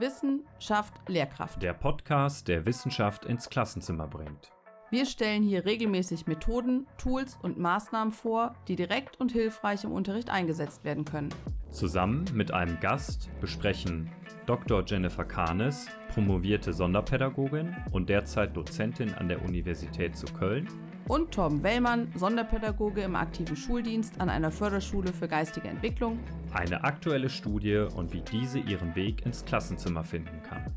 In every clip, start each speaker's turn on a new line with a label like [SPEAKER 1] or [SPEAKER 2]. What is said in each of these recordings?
[SPEAKER 1] Wissen schafft Lehrkraft.
[SPEAKER 2] Der Podcast, der Wissenschaft ins Klassenzimmer bringt.
[SPEAKER 1] Wir stellen hier regelmäßig Methoden, Tools und Maßnahmen vor, die direkt und hilfreich im Unterricht eingesetzt werden können.
[SPEAKER 2] Zusammen mit einem Gast besprechen Dr. Jennifer Kahnes, promovierte Sonderpädagogin und derzeit Dozentin an der Universität zu Köln,
[SPEAKER 1] und Torben Wellmann, Sonderpädagoge im aktiven Schuldienst an einer Förderschule für geistige Entwicklung,
[SPEAKER 2] eine aktuelle Studie und wie diese ihren Weg ins Klassenzimmer finden kann.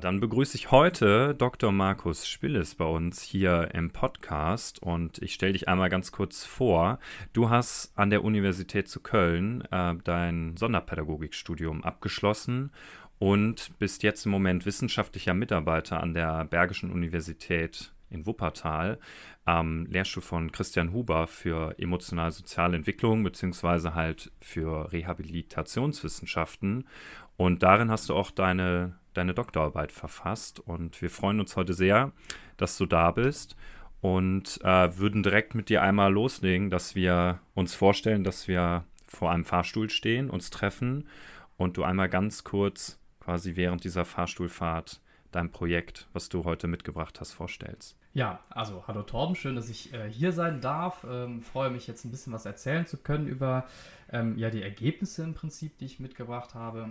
[SPEAKER 2] Dann begrüße ich heute Dr. Markus Spilles bei uns hier im Podcast und ich stelle dich einmal ganz kurz vor. Du hast an der Universität zu Köln äh, dein Sonderpädagogikstudium abgeschlossen und bist jetzt im Moment wissenschaftlicher Mitarbeiter an der Bergischen Universität in Wuppertal am Lehrstuhl von Christian Huber für emotional-soziale Entwicklung beziehungsweise halt für Rehabilitationswissenschaften. Und darin hast du auch deine, deine Doktorarbeit verfasst. Und wir freuen uns heute sehr, dass du da bist und äh, würden direkt mit dir einmal loslegen, dass wir uns vorstellen, dass wir vor einem Fahrstuhl stehen, uns treffen und du einmal ganz kurz quasi während dieser Fahrstuhlfahrt dein Projekt, was du heute mitgebracht hast, vorstellst.
[SPEAKER 3] Ja, also hallo Torben, schön, dass ich äh, hier sein darf. Ähm, freue mich jetzt ein bisschen was erzählen zu können über ähm, ja, die Ergebnisse im Prinzip, die ich mitgebracht habe.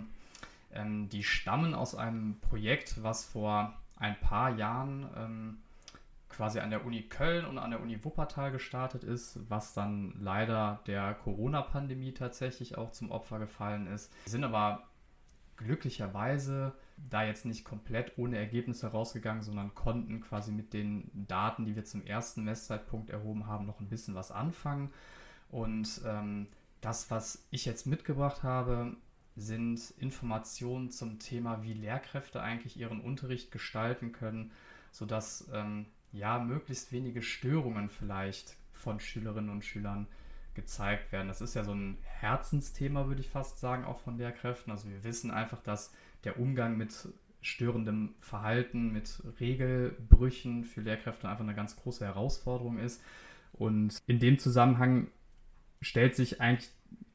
[SPEAKER 3] Ähm, die stammen aus einem Projekt, was vor ein paar Jahren ähm, quasi an der Uni Köln und an der Uni Wuppertal gestartet ist, was dann leider der Corona-Pandemie tatsächlich auch zum Opfer gefallen ist. Wir sind aber glücklicherweise da jetzt nicht komplett ohne Ergebnisse rausgegangen, sondern konnten quasi mit den Daten, die wir zum ersten Messzeitpunkt erhoben haben, noch ein bisschen was anfangen. Und ähm, das, was ich jetzt mitgebracht habe, sind Informationen zum Thema, wie Lehrkräfte eigentlich ihren Unterricht gestalten können, sodass ähm, ja möglichst wenige Störungen vielleicht von Schülerinnen und Schülern gezeigt werden. Das ist ja so ein Herzensthema, würde ich fast sagen, auch von Lehrkräften. Also wir wissen einfach, dass der Umgang mit störendem Verhalten, mit Regelbrüchen für Lehrkräfte einfach eine ganz große Herausforderung ist. Und in dem Zusammenhang stellt sich eigentlich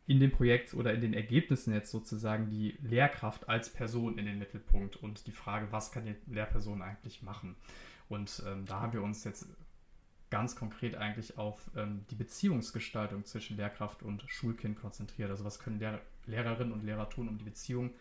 [SPEAKER 3] in dem Projekt oder in den Ergebnissen jetzt sozusagen die Lehrkraft als Person in den Mittelpunkt und die Frage, was kann die Lehrperson eigentlich machen? Und ähm, da haben wir uns jetzt ganz konkret eigentlich auf ähm, die Beziehungsgestaltung zwischen Lehrkraft und Schulkind konzentriert. Also was können Lehr Lehrerinnen und Lehrer tun, um die Beziehung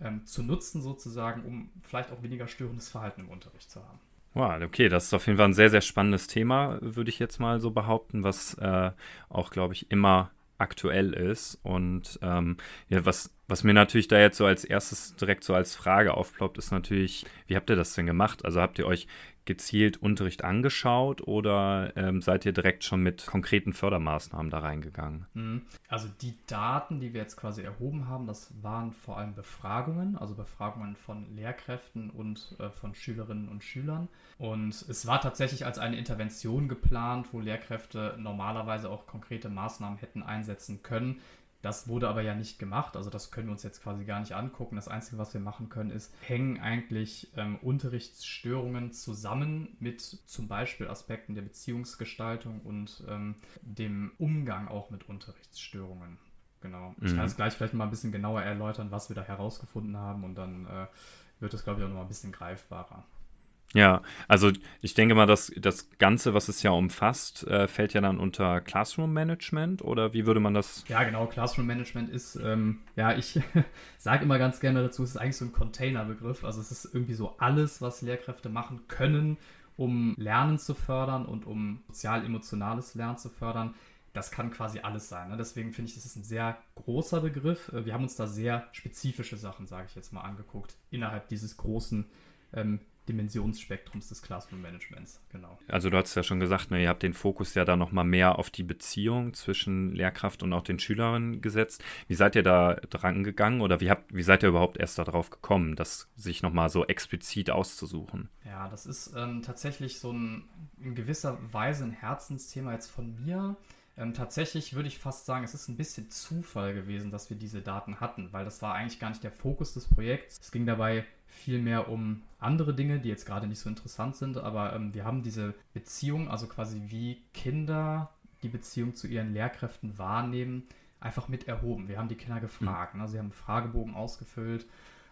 [SPEAKER 3] ähm, zu nutzen sozusagen, um vielleicht auch weniger störendes Verhalten im Unterricht zu haben.
[SPEAKER 2] Wow, okay, das ist auf jeden Fall ein sehr, sehr spannendes Thema, würde ich jetzt mal so behaupten, was äh, auch, glaube ich, immer aktuell ist. Und ähm, ja, was, was mir natürlich da jetzt so als erstes direkt so als Frage aufploppt, ist natürlich, wie habt ihr das denn gemacht? Also habt ihr euch gezielt Unterricht angeschaut oder ähm, seid ihr direkt schon mit konkreten Fördermaßnahmen da reingegangen?
[SPEAKER 3] Mhm. Also die Daten, die wir jetzt quasi erhoben haben, das waren vor allem Befragungen, also Befragungen von Lehrkräften und äh, von Schülerinnen und Schülern. Und es war tatsächlich als eine Intervention geplant, wo Lehrkräfte normalerweise auch konkrete Maßnahmen hätten einsetzen können. Das wurde aber ja nicht gemacht, also das können wir uns jetzt quasi gar nicht angucken. Das Einzige, was wir machen können, ist, hängen eigentlich ähm, Unterrichtsstörungen zusammen mit zum Beispiel Aspekten der Beziehungsgestaltung und ähm, dem Umgang auch mit Unterrichtsstörungen. Genau. Ich kann mhm. es gleich vielleicht mal ein bisschen genauer erläutern, was wir da herausgefunden haben und dann äh, wird es, glaube ich, auch noch mal ein bisschen greifbarer.
[SPEAKER 2] Ja, also ich denke mal, dass das Ganze, was es ja umfasst, äh, fällt ja dann unter Classroom Management oder wie würde man das?
[SPEAKER 3] Ja, genau, Classroom Management ist, ähm, ja, ich sage immer ganz gerne dazu, es ist eigentlich so ein Containerbegriff. Also es ist irgendwie so alles, was Lehrkräfte machen können, um Lernen zu fördern und um sozial-emotionales Lernen zu fördern. Das kann quasi alles sein. Ne? Deswegen finde ich, das ist ein sehr großer Begriff. Äh, wir haben uns da sehr spezifische Sachen, sage ich jetzt mal, angeguckt, innerhalb dieses großen ähm, Dimensionsspektrums des Classroom Managements, genau.
[SPEAKER 2] Also du hast ja schon gesagt, ne, ihr habt den Fokus ja da nochmal mehr auf die Beziehung zwischen Lehrkraft und auch den Schülerinnen gesetzt. Wie seid ihr da dran gegangen oder wie, habt, wie seid ihr überhaupt erst darauf gekommen, das sich nochmal so explizit auszusuchen?
[SPEAKER 3] Ja, das ist ähm, tatsächlich so ein in gewisser Weise ein Herzensthema jetzt von mir. Ähm, tatsächlich würde ich fast sagen, es ist ein bisschen Zufall gewesen, dass wir diese Daten hatten, weil das war eigentlich gar nicht der Fokus des Projekts. Es ging dabei vielmehr um andere Dinge, die jetzt gerade nicht so interessant sind, aber ähm, wir haben diese Beziehung, also quasi wie Kinder die Beziehung zu ihren Lehrkräften wahrnehmen, einfach mit erhoben. Wir haben die Kinder gefragt. Mhm. Ne? Sie haben einen Fragebogen ausgefüllt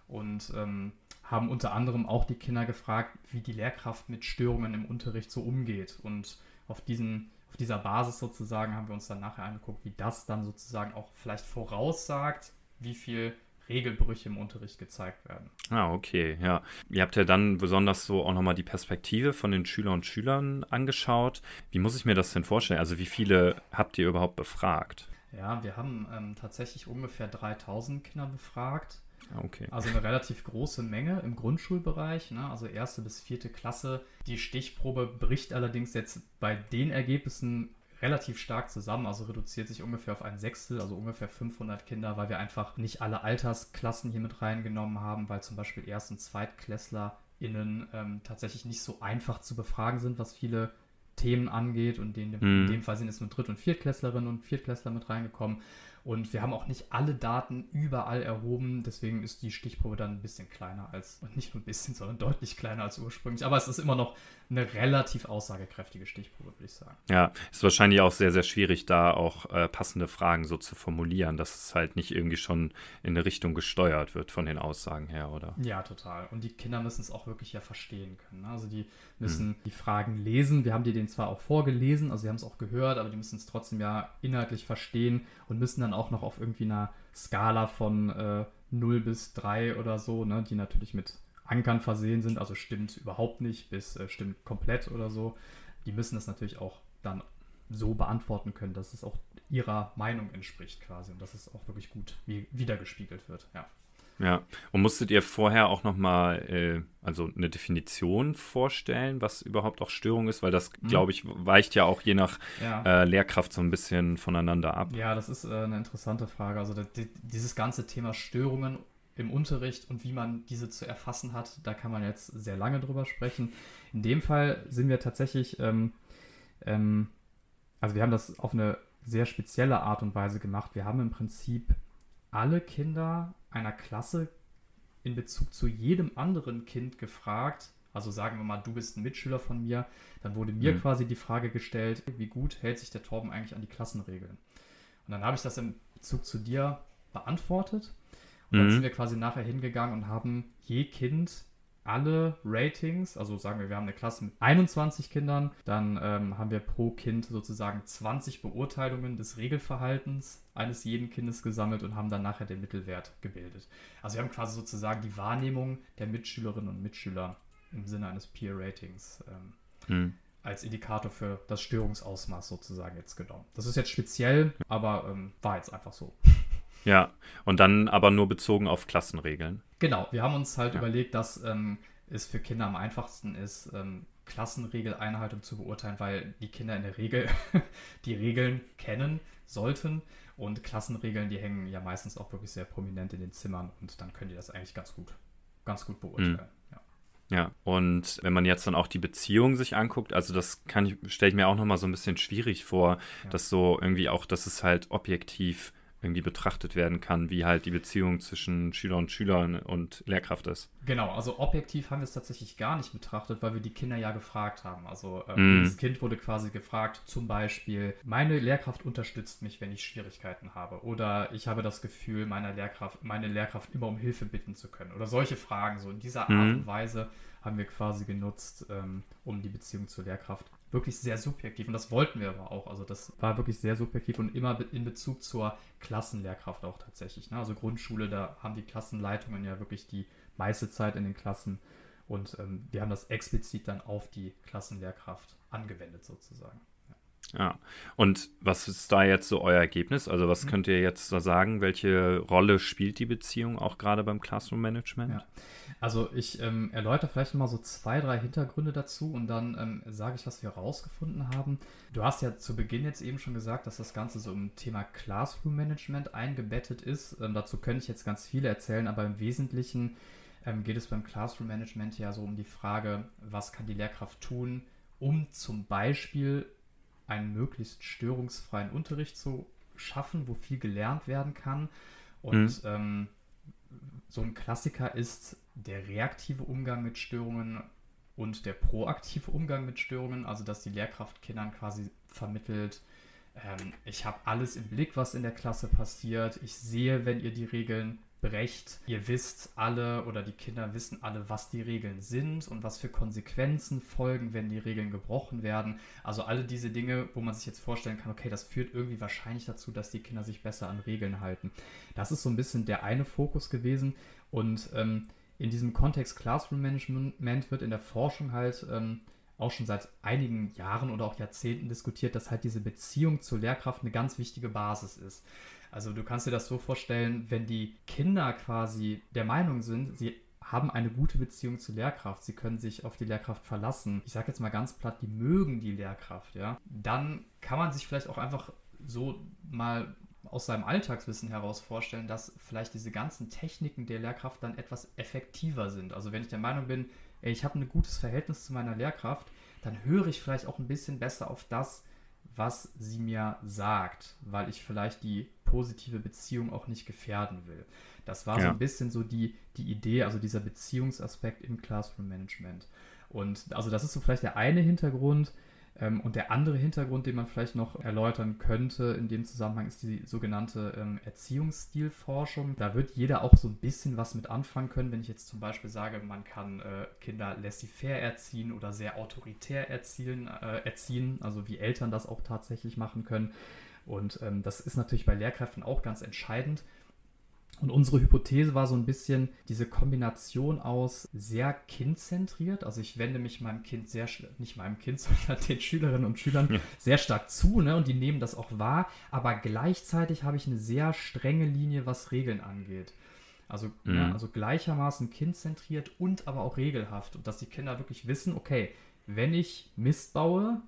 [SPEAKER 3] und ähm, haben unter anderem auch die Kinder gefragt, wie die Lehrkraft mit Störungen im Unterricht so umgeht. Und auf, diesen, auf dieser Basis sozusagen haben wir uns dann nachher angeguckt, wie das dann sozusagen auch vielleicht voraussagt, wie viel Regelbrüche im Unterricht gezeigt werden.
[SPEAKER 2] Ah, okay, ja. Ihr habt ja dann besonders so auch nochmal die Perspektive von den Schülern und Schülern angeschaut. Wie muss ich mir das denn vorstellen? Also wie viele habt ihr überhaupt befragt?
[SPEAKER 3] Ja, wir haben ähm, tatsächlich ungefähr 3000 Kinder befragt.
[SPEAKER 2] Ah, okay.
[SPEAKER 3] Also eine relativ große Menge im Grundschulbereich, ne? also erste bis vierte Klasse. Die Stichprobe bricht allerdings jetzt bei den Ergebnissen relativ stark zusammen, also reduziert sich ungefähr auf ein Sechstel, also ungefähr 500 Kinder, weil wir einfach nicht alle Altersklassen hier mit reingenommen haben, weil zum Beispiel Erst- und ZweitklässlerInnen ähm, tatsächlich nicht so einfach zu befragen sind, was viele Themen angeht und in dem, mhm. in dem Fall sind jetzt nur Dritt- und Viertklässlerinnen und Viertklässler mit reingekommen. Und wir haben auch nicht alle Daten überall erhoben, deswegen ist die Stichprobe dann ein bisschen kleiner als, und nicht nur ein bisschen, sondern deutlich kleiner als ursprünglich. Aber es ist immer noch eine relativ aussagekräftige Stichprobe, würde ich sagen.
[SPEAKER 2] Ja, ist wahrscheinlich auch sehr, sehr schwierig, da auch äh, passende Fragen so zu formulieren, dass es halt nicht irgendwie schon in eine Richtung gesteuert wird von den Aussagen her, oder?
[SPEAKER 3] Ja, total. Und die Kinder müssen es auch wirklich ja verstehen können. Ne? Also die müssen hm. die Fragen lesen. Wir haben die denen zwar auch vorgelesen, also sie haben es auch gehört, aber die müssen es trotzdem ja inhaltlich verstehen und müssen dann auch noch auf irgendwie einer Skala von äh, 0 bis 3 oder so, ne, die natürlich mit Ankern versehen sind, also stimmt überhaupt nicht bis äh, stimmt komplett oder so. Die müssen das natürlich auch dann so beantworten können, dass es auch ihrer Meinung entspricht quasi und dass es auch wirklich gut wie, wiedergespiegelt wird, ja.
[SPEAKER 2] Ja, und musstet ihr vorher auch nochmal äh, also eine Definition vorstellen, was überhaupt auch Störung ist? Weil das, mhm. glaube ich, weicht ja auch je nach ja. Äh, Lehrkraft so ein bisschen voneinander ab.
[SPEAKER 3] Ja, das ist äh, eine interessante Frage. Also das, dieses ganze Thema Störungen im Unterricht und wie man diese zu erfassen hat, da kann man jetzt sehr lange drüber sprechen. In dem Fall sind wir tatsächlich, ähm, ähm, also wir haben das auf eine sehr spezielle Art und Weise gemacht. Wir haben im Prinzip alle Kinder einer Klasse in Bezug zu jedem anderen Kind gefragt, also sagen wir mal, du bist ein Mitschüler von mir, dann wurde mir mhm. quasi die Frage gestellt, wie gut hält sich der Torben eigentlich an die Klassenregeln? Und dann habe ich das im Bezug zu dir beantwortet. Und dann mhm. sind wir quasi nachher hingegangen und haben je Kind alle Ratings, also sagen wir, wir haben eine Klasse mit 21 Kindern, dann ähm, haben wir pro Kind sozusagen 20 Beurteilungen des Regelverhaltens eines jeden Kindes gesammelt und haben dann nachher den Mittelwert gebildet. Also wir haben quasi sozusagen die Wahrnehmung der Mitschülerinnen und Mitschüler im Sinne eines Peer Ratings ähm, mhm. als Indikator für das Störungsausmaß sozusagen jetzt genommen. Das ist jetzt speziell, aber ähm, war jetzt einfach so.
[SPEAKER 2] Ja, und dann aber nur bezogen auf Klassenregeln.
[SPEAKER 3] Genau, wir haben uns halt ja. überlegt, dass ähm, es für Kinder am einfachsten ist, ähm, Klassenregeleinhaltung zu beurteilen, weil die Kinder in der Regel die Regeln kennen sollten. Und Klassenregeln, die hängen ja meistens auch wirklich sehr prominent in den Zimmern und dann können die das eigentlich ganz gut, ganz gut beurteilen. Mhm.
[SPEAKER 2] Ja. Ja, und wenn man jetzt dann auch die Beziehung sich anguckt, also das kann ich, stelle ich mir auch nochmal so ein bisschen schwierig vor, ja. dass so irgendwie auch, dass es halt objektiv irgendwie betrachtet werden kann, wie halt die Beziehung zwischen Schüler und Schülern und Lehrkraft ist.
[SPEAKER 3] Genau, also objektiv haben wir es tatsächlich gar nicht betrachtet, weil wir die Kinder ja gefragt haben. Also ähm, mm. das Kind wurde quasi gefragt, zum Beispiel, meine Lehrkraft unterstützt mich, wenn ich Schwierigkeiten habe. Oder ich habe das Gefühl, meine Lehrkraft, meine Lehrkraft immer um Hilfe bitten zu können. Oder solche Fragen. So in dieser Art mm. und Weise haben wir quasi genutzt, ähm, um die Beziehung zur Lehrkraft wirklich sehr subjektiv und das wollten wir aber auch. Also das war wirklich sehr subjektiv und immer in Bezug zur Klassenlehrkraft auch tatsächlich. Ne? Also Grundschule, da haben die Klassenleitungen ja wirklich die meiste Zeit in den Klassen und ähm, wir haben das explizit dann auf die Klassenlehrkraft angewendet sozusagen.
[SPEAKER 2] Ja, und was ist da jetzt so euer Ergebnis? Also was mhm. könnt ihr jetzt da sagen? Welche Rolle spielt die Beziehung auch gerade beim Classroom Management? Ja.
[SPEAKER 3] Also ich ähm, erläutere vielleicht mal so zwei, drei Hintergründe dazu und dann ähm, sage ich, was wir herausgefunden haben. Du hast ja zu Beginn jetzt eben schon gesagt, dass das Ganze so im Thema Classroom Management eingebettet ist. Ähm, dazu könnte ich jetzt ganz viele erzählen, aber im Wesentlichen ähm, geht es beim Classroom Management ja so um die Frage, was kann die Lehrkraft tun, um zum Beispiel einen möglichst störungsfreien Unterricht zu schaffen, wo viel gelernt werden kann. Und mhm. ähm, so ein Klassiker ist der reaktive Umgang mit Störungen und der proaktive Umgang mit Störungen, also dass die Lehrkraft Kindern quasi vermittelt, ähm, ich habe alles im Blick, was in der Klasse passiert, ich sehe, wenn ihr die Regeln brecht. Ihr wisst alle oder die Kinder wissen alle, was die Regeln sind und was für Konsequenzen folgen, wenn die Regeln gebrochen werden. Also alle diese Dinge, wo man sich jetzt vorstellen kann, okay, das führt irgendwie wahrscheinlich dazu, dass die Kinder sich besser an Regeln halten. Das ist so ein bisschen der eine Fokus gewesen und ähm, in diesem Kontext Classroom Management wird in der Forschung halt ähm, auch schon seit einigen Jahren oder auch Jahrzehnten diskutiert, dass halt diese Beziehung zur Lehrkraft eine ganz wichtige Basis ist. Also du kannst dir das so vorstellen, wenn die Kinder quasi der Meinung sind, sie haben eine gute Beziehung zur Lehrkraft, sie können sich auf die Lehrkraft verlassen. Ich sage jetzt mal ganz platt, die mögen die Lehrkraft, ja. Dann kann man sich vielleicht auch einfach so mal aus seinem Alltagswissen heraus vorstellen, dass vielleicht diese ganzen Techniken der Lehrkraft dann etwas effektiver sind. Also wenn ich der Meinung bin, ey, ich habe ein gutes Verhältnis zu meiner Lehrkraft, dann höre ich vielleicht auch ein bisschen besser auf das, was sie mir sagt, weil ich vielleicht die positive Beziehung auch nicht gefährden will. Das war ja. so ein bisschen so die, die Idee, also dieser Beziehungsaspekt im Classroom Management. Und also das ist so vielleicht der eine Hintergrund. Ähm, und der andere Hintergrund, den man vielleicht noch erläutern könnte in dem Zusammenhang, ist die sogenannte ähm, Erziehungsstilforschung. Da wird jeder auch so ein bisschen was mit anfangen können, wenn ich jetzt zum Beispiel sage, man kann äh, Kinder laissez-faire erziehen oder sehr autoritär erzielen, äh, erziehen, also wie Eltern das auch tatsächlich machen können. Und ähm, das ist natürlich bei Lehrkräften auch ganz entscheidend. Und unsere Hypothese war so ein bisschen diese Kombination aus sehr kindzentriert. Also ich wende mich meinem Kind sehr, nicht meinem Kind, sondern den Schülerinnen und Schülern ja. sehr stark zu ne? und die nehmen das auch wahr. Aber gleichzeitig habe ich eine sehr strenge Linie, was Regeln angeht. Also, mhm. ja, also gleichermaßen kindzentriert und aber auch regelhaft. Und dass die Kinder wirklich wissen, okay, wenn ich Mist baue,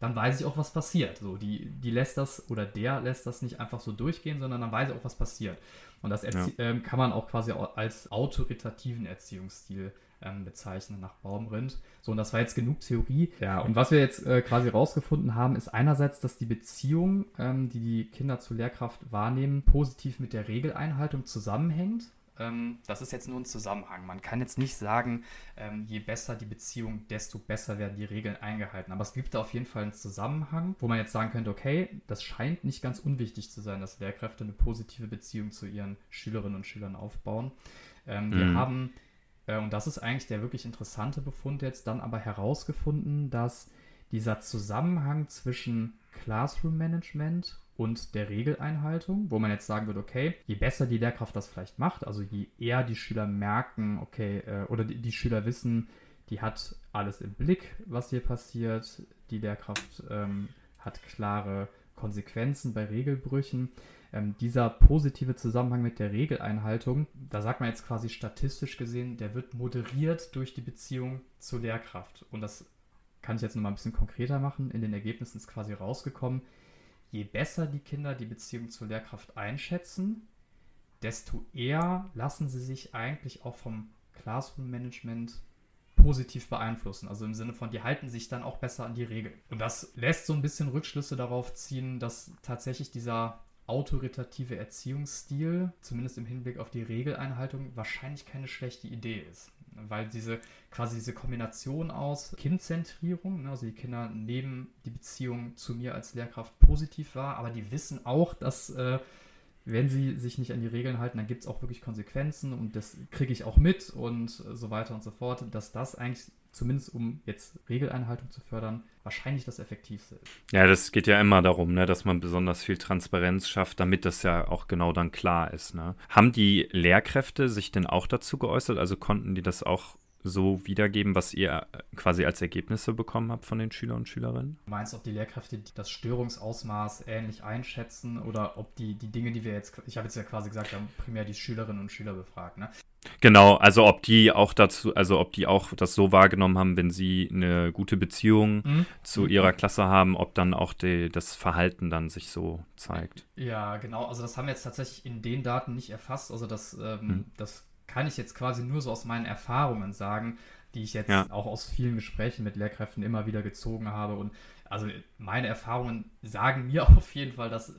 [SPEAKER 3] dann weiß ich auch, was passiert. So, die, die lässt das oder der lässt das nicht einfach so durchgehen, sondern dann weiß ich auch, was passiert. Und das ja. ähm, kann man auch quasi als autoritativen Erziehungsstil ähm, bezeichnen nach Baumrind. So, und das war jetzt genug Theorie. Ja, und was wir jetzt äh, quasi rausgefunden haben, ist einerseits, dass die Beziehung, ähm, die die Kinder zur Lehrkraft wahrnehmen, positiv mit der Regeleinhaltung zusammenhängt. Ähm, das ist jetzt nur ein Zusammenhang. Man kann jetzt nicht sagen, ähm, je besser die Beziehung, desto besser werden die Regeln eingehalten. Aber es gibt da auf jeden Fall einen Zusammenhang, wo man jetzt sagen könnte, okay, das scheint nicht ganz unwichtig zu sein, dass Lehrkräfte eine positive Beziehung zu ihren Schülerinnen und Schülern aufbauen. Ähm, mhm. Wir haben, äh, und das ist eigentlich der wirklich interessante Befund jetzt, dann aber herausgefunden, dass dieser Zusammenhang zwischen Classroom Management und der Regeleinhaltung, wo man jetzt sagen würde, okay, je besser die Lehrkraft das vielleicht macht, also je eher die Schüler merken, okay, äh, oder die, die, Schüler wissen, die hat alles im Blick, was hier passiert, die Lehrkraft ähm, hat klare Konsequenzen bei Regelbrüchen. Ähm, dieser positive Zusammenhang mit der Regeleinhaltung, da sagt man jetzt quasi statistisch gesehen, der wird moderiert durch die Beziehung zur Lehrkraft. Und das kann ich jetzt nochmal ein bisschen konkreter machen. In den Ergebnissen ist quasi rausgekommen, je besser die Kinder die Beziehung zur Lehrkraft einschätzen, desto eher lassen sie sich eigentlich auch vom Classroom-Management positiv beeinflussen. Also im Sinne von, die halten sich dann auch besser an die Regeln. Und das lässt so ein bisschen Rückschlüsse darauf ziehen, dass tatsächlich dieser autoritative Erziehungsstil, zumindest im Hinblick auf die Regeleinhaltung, wahrscheinlich keine schlechte Idee ist weil diese quasi diese Kombination aus Kindzentrierung, ne, also die Kinder nehmen die Beziehung zu mir als Lehrkraft positiv wahr, aber die wissen auch, dass äh, wenn sie sich nicht an die Regeln halten, dann gibt es auch wirklich Konsequenzen und das kriege ich auch mit und so weiter und so fort, dass das eigentlich zumindest um jetzt Regeleinhaltung zu fördern, wahrscheinlich das Effektivste ist.
[SPEAKER 2] Ja, das geht ja immer darum, ne, dass man besonders viel Transparenz schafft, damit das ja auch genau dann klar ist. Ne? Haben die Lehrkräfte sich denn auch dazu geäußert? Also konnten die das auch so wiedergeben, was ihr quasi als Ergebnisse bekommen habt von den Schülern und Schülerinnen?
[SPEAKER 3] Du meinst, ob die Lehrkräfte das Störungsausmaß ähnlich einschätzen oder ob die, die Dinge, die wir jetzt, ich habe jetzt ja quasi gesagt, wir haben primär die Schülerinnen und Schüler befragt, ne?
[SPEAKER 2] Genau, also ob die auch dazu, also ob die auch das so wahrgenommen haben, wenn sie eine gute Beziehung mhm. zu ihrer Klasse haben, ob dann auch die, das Verhalten dann sich so zeigt.
[SPEAKER 3] Ja, genau, also das haben wir jetzt tatsächlich in den Daten nicht erfasst, also das, ähm, mhm. das kann ich jetzt quasi nur so aus meinen Erfahrungen sagen, die ich jetzt ja. auch aus vielen Gesprächen mit Lehrkräften immer wieder gezogen habe. Und also meine Erfahrungen sagen mir auf jeden Fall, dass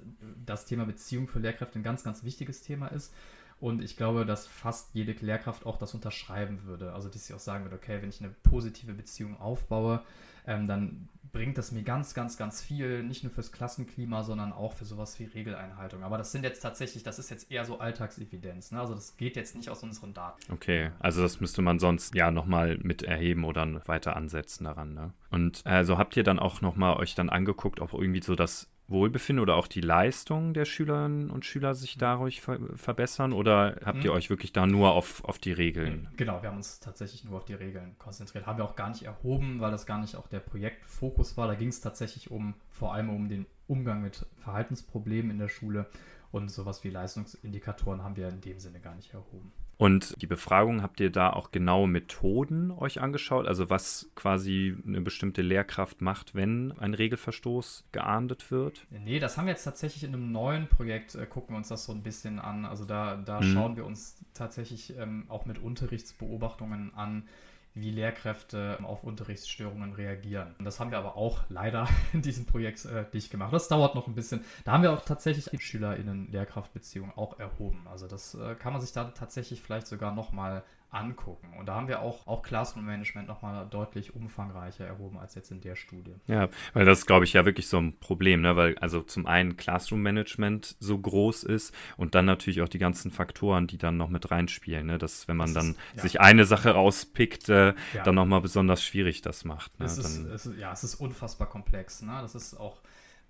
[SPEAKER 3] das Thema Beziehung für Lehrkräfte ein ganz, ganz wichtiges Thema ist. Und ich glaube, dass fast jede Lehrkraft auch das unterschreiben würde. Also, dass sie auch sagen würde, okay, wenn ich eine positive Beziehung aufbaue, ähm, dann bringt das mir ganz, ganz, ganz viel, nicht nur fürs Klassenklima, sondern auch für sowas wie Regeleinhaltung. Aber das sind jetzt tatsächlich, das ist jetzt eher so Alltagsevidenz. Ne? Also das geht jetzt nicht aus unseren Daten.
[SPEAKER 2] Okay, also das müsste man sonst ja nochmal mit erheben oder weiter ansetzen daran. Ne? Und also habt ihr dann auch nochmal euch dann angeguckt, ob irgendwie so das Wohlbefinden oder auch die Leistung der Schülerinnen und Schüler sich dadurch ver verbessern? Oder habt mhm. ihr euch wirklich da nur auf, auf die Regeln?
[SPEAKER 3] Genau, wir haben uns tatsächlich nur auf die Regeln konzentriert. Haben wir auch gar nicht erhoben, weil das gar nicht auch der Projektfokus war. Da ging es tatsächlich um vor allem um den Umgang mit Verhaltensproblemen in der Schule. Und sowas wie Leistungsindikatoren haben wir in dem Sinne gar nicht erhoben.
[SPEAKER 2] Und die Befragung, habt ihr da auch genaue Methoden euch angeschaut? Also was quasi eine bestimmte Lehrkraft macht, wenn ein Regelverstoß geahndet wird?
[SPEAKER 3] Nee, das haben wir jetzt tatsächlich in einem neuen Projekt, äh, gucken wir uns das so ein bisschen an. Also da, da mhm. schauen wir uns tatsächlich ähm, auch mit Unterrichtsbeobachtungen an, wie Lehrkräfte auf Unterrichtsstörungen reagieren. Und das haben wir aber auch leider in diesem Projekt äh, nicht gemacht. Das dauert noch ein bisschen. Da haben wir auch tatsächlich die SchülerInnen-Lehrkraftbeziehung auch erhoben. Also das äh, kann man sich da tatsächlich vielleicht sogar nochmal angucken. Und da haben wir auch, auch Classroom Management nochmal deutlich umfangreicher erhoben als jetzt in der Studie.
[SPEAKER 2] Ja, weil das glaube ich ja wirklich so ein Problem, ne? weil also zum einen Classroom Management so groß ist und dann natürlich auch die ganzen Faktoren, die dann noch mit reinspielen, ne? dass wenn man das dann ist, ja. sich eine Sache rauspickt, äh, ja. dann nochmal besonders schwierig das macht.
[SPEAKER 3] Ne? Es ist, es ist, ja, es ist unfassbar komplex. Ne? Das ist auch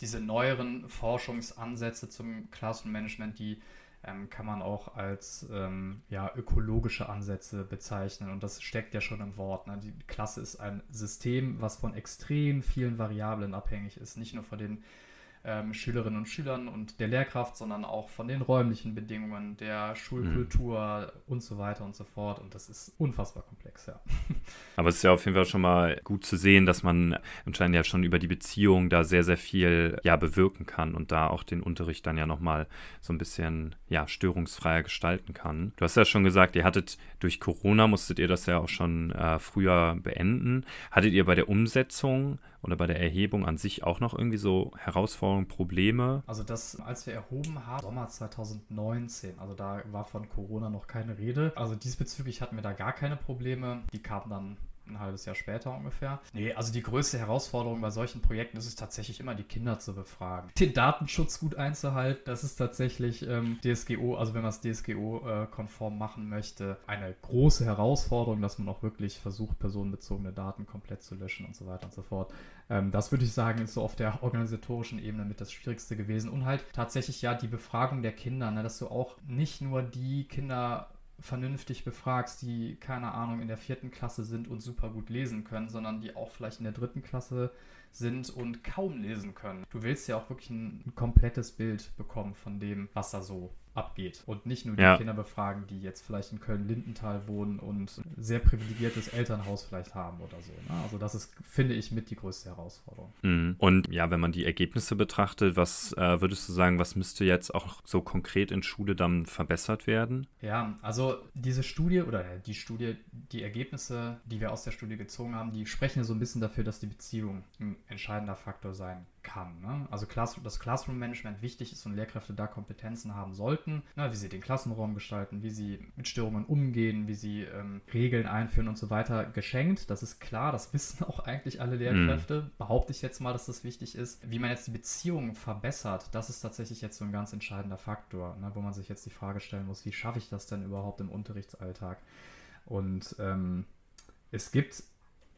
[SPEAKER 3] diese neueren Forschungsansätze zum Classroom Management, die ähm, kann man auch als ähm, ja, ökologische Ansätze bezeichnen. Und das steckt ja schon im Wort. Ne? Die Klasse ist ein System, was von extrem vielen Variablen abhängig ist. Nicht nur von den ähm, Schülerinnen und Schülern und der Lehrkraft, sondern auch von den räumlichen Bedingungen, der Schulkultur mhm. und so weiter und so fort. Und das ist unfassbar komplex, ja.
[SPEAKER 2] Aber es ist ja auf jeden Fall schon mal gut zu sehen, dass man anscheinend ja schon über die Beziehung da sehr, sehr viel ja bewirken kann und da auch den Unterricht dann ja nochmal so ein bisschen ja störungsfreier gestalten kann. Du hast ja schon gesagt, ihr hattet durch Corona musstet ihr das ja auch schon äh, früher beenden. Hattet ihr bei der Umsetzung oder bei der Erhebung an sich auch noch irgendwie so Herausforderungen, Probleme?
[SPEAKER 3] Also das, als wir erhoben haben, Sommer 2019, also da war von Corona noch keine Rede. Also diesbezüglich hatten wir da gar keine Probleme. Die kamen dann ein halbes Jahr später ungefähr. Nee, also die größte Herausforderung bei solchen Projekten ist es tatsächlich immer, die Kinder zu befragen. Den Datenschutz gut einzuhalten, das ist tatsächlich ähm, DSGO, also wenn man es DSGO-konform äh, machen möchte, eine große Herausforderung, dass man auch wirklich versucht, personenbezogene Daten komplett zu löschen und so weiter und so fort. Ähm, das würde ich sagen, ist so auf der organisatorischen Ebene mit das Schwierigste gewesen. Und halt tatsächlich ja die Befragung der Kinder, ne, dass du auch nicht nur die Kinder vernünftig befragst, die, keine Ahnung, in der vierten Klasse sind und super gut lesen können, sondern die auch vielleicht in der dritten Klasse sind und kaum lesen können. Du willst ja auch wirklich ein, ein komplettes Bild bekommen von dem, was da so abgeht. Und nicht nur die ja. Kinder befragen, die jetzt vielleicht in Köln-Lindenthal wohnen und ein sehr privilegiertes Elternhaus vielleicht haben oder so. Ne? Also das ist, finde ich, mit die größte Herausforderung.
[SPEAKER 2] Mhm. Und ja, wenn man die Ergebnisse betrachtet, was äh, würdest du sagen, was müsste jetzt auch so konkret in Schule dann verbessert werden?
[SPEAKER 3] Ja, also diese Studie oder die Studie, die Ergebnisse, die wir aus der Studie gezogen haben, die sprechen ja so ein bisschen dafür, dass die Beziehung ein entscheidender Faktor sein kann. Ne? Also Class das Classroom-Management wichtig ist und Lehrkräfte da Kompetenzen haben sollten, ne? wie sie den Klassenraum gestalten, wie sie mit Störungen umgehen, wie sie ähm, Regeln einführen und so weiter, geschenkt. Das ist klar, das wissen auch eigentlich alle Lehrkräfte. Mhm. Behaupte ich jetzt mal, dass das wichtig ist. Wie man jetzt die Beziehungen verbessert, das ist tatsächlich jetzt so ein ganz entscheidender Faktor, ne? wo man sich jetzt die Frage stellen muss, wie schaffe ich das denn überhaupt im Unterrichtsalltag? Und ähm, es gibt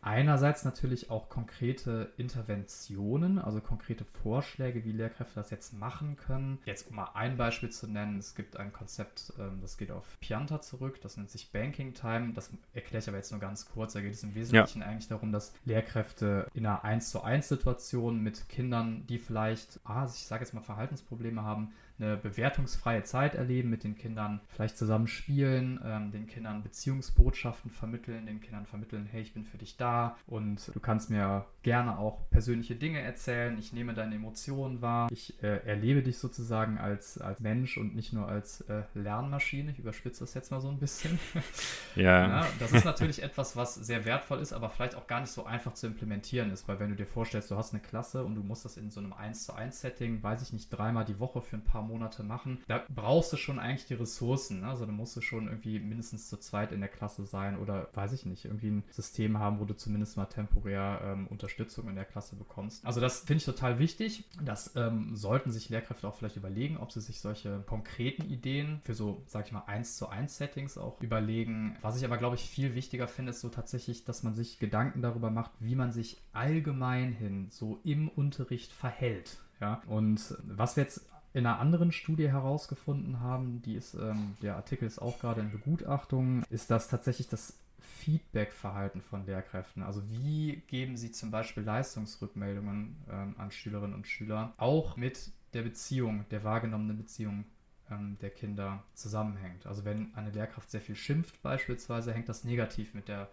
[SPEAKER 3] einerseits natürlich auch konkrete Interventionen, also konkrete Vorschläge, wie Lehrkräfte das jetzt machen können. Jetzt um mal ein Beispiel zu nennen, es gibt ein Konzept, ähm, das geht auf Pianta zurück, das nennt sich Banking Time. Das erkläre ich aber jetzt nur ganz kurz. Da geht es im Wesentlichen ja. eigentlich darum, dass Lehrkräfte in einer 1 zu 1 Situation mit Kindern, die vielleicht, ah, ich sage jetzt mal Verhaltensprobleme haben, eine bewertungsfreie Zeit erleben, mit den Kindern vielleicht zusammen spielen, ähm, den Kindern Beziehungsbotschaften vermitteln, den Kindern vermitteln, hey, ich bin für dich da und du kannst mir gerne auch persönliche Dinge erzählen, ich nehme deine Emotionen wahr, ich äh, erlebe dich sozusagen als, als Mensch und nicht nur als äh, Lernmaschine, ich überspitze das jetzt mal so ein bisschen.
[SPEAKER 2] ja. ja.
[SPEAKER 3] Das ist natürlich etwas, was sehr wertvoll ist, aber vielleicht auch gar nicht so einfach zu implementieren ist, weil wenn du dir vorstellst, du hast eine Klasse und du musst das in so einem 1 zu 1 Setting, weiß ich nicht, dreimal die Woche für ein paar Monate machen. Da brauchst du schon eigentlich die Ressourcen. Ne? Also da musst du schon irgendwie mindestens zu zweit in der Klasse sein oder weiß ich nicht, irgendwie ein System haben, wo du zumindest mal temporär ähm, Unterstützung in der Klasse bekommst. Also das finde ich total wichtig. Das ähm, sollten sich Lehrkräfte auch vielleicht überlegen, ob sie sich solche konkreten Ideen für so, sag ich mal, 1 zu 1 Settings auch überlegen. Was ich aber, glaube ich, viel wichtiger finde, ist so tatsächlich, dass man sich Gedanken darüber macht, wie man sich allgemein hin so im Unterricht verhält. Ja, und was wir jetzt in einer anderen Studie herausgefunden haben, die ist, ähm, der Artikel ist auch gerade in Begutachtung, ist das tatsächlich das Feedback-Verhalten von Lehrkräften. Also wie geben sie zum Beispiel Leistungsrückmeldungen ähm, an Schülerinnen und Schüler, auch mit der Beziehung, der wahrgenommenen Beziehung ähm, der Kinder zusammenhängt. Also wenn eine Lehrkraft sehr viel schimpft beispielsweise, hängt das negativ mit der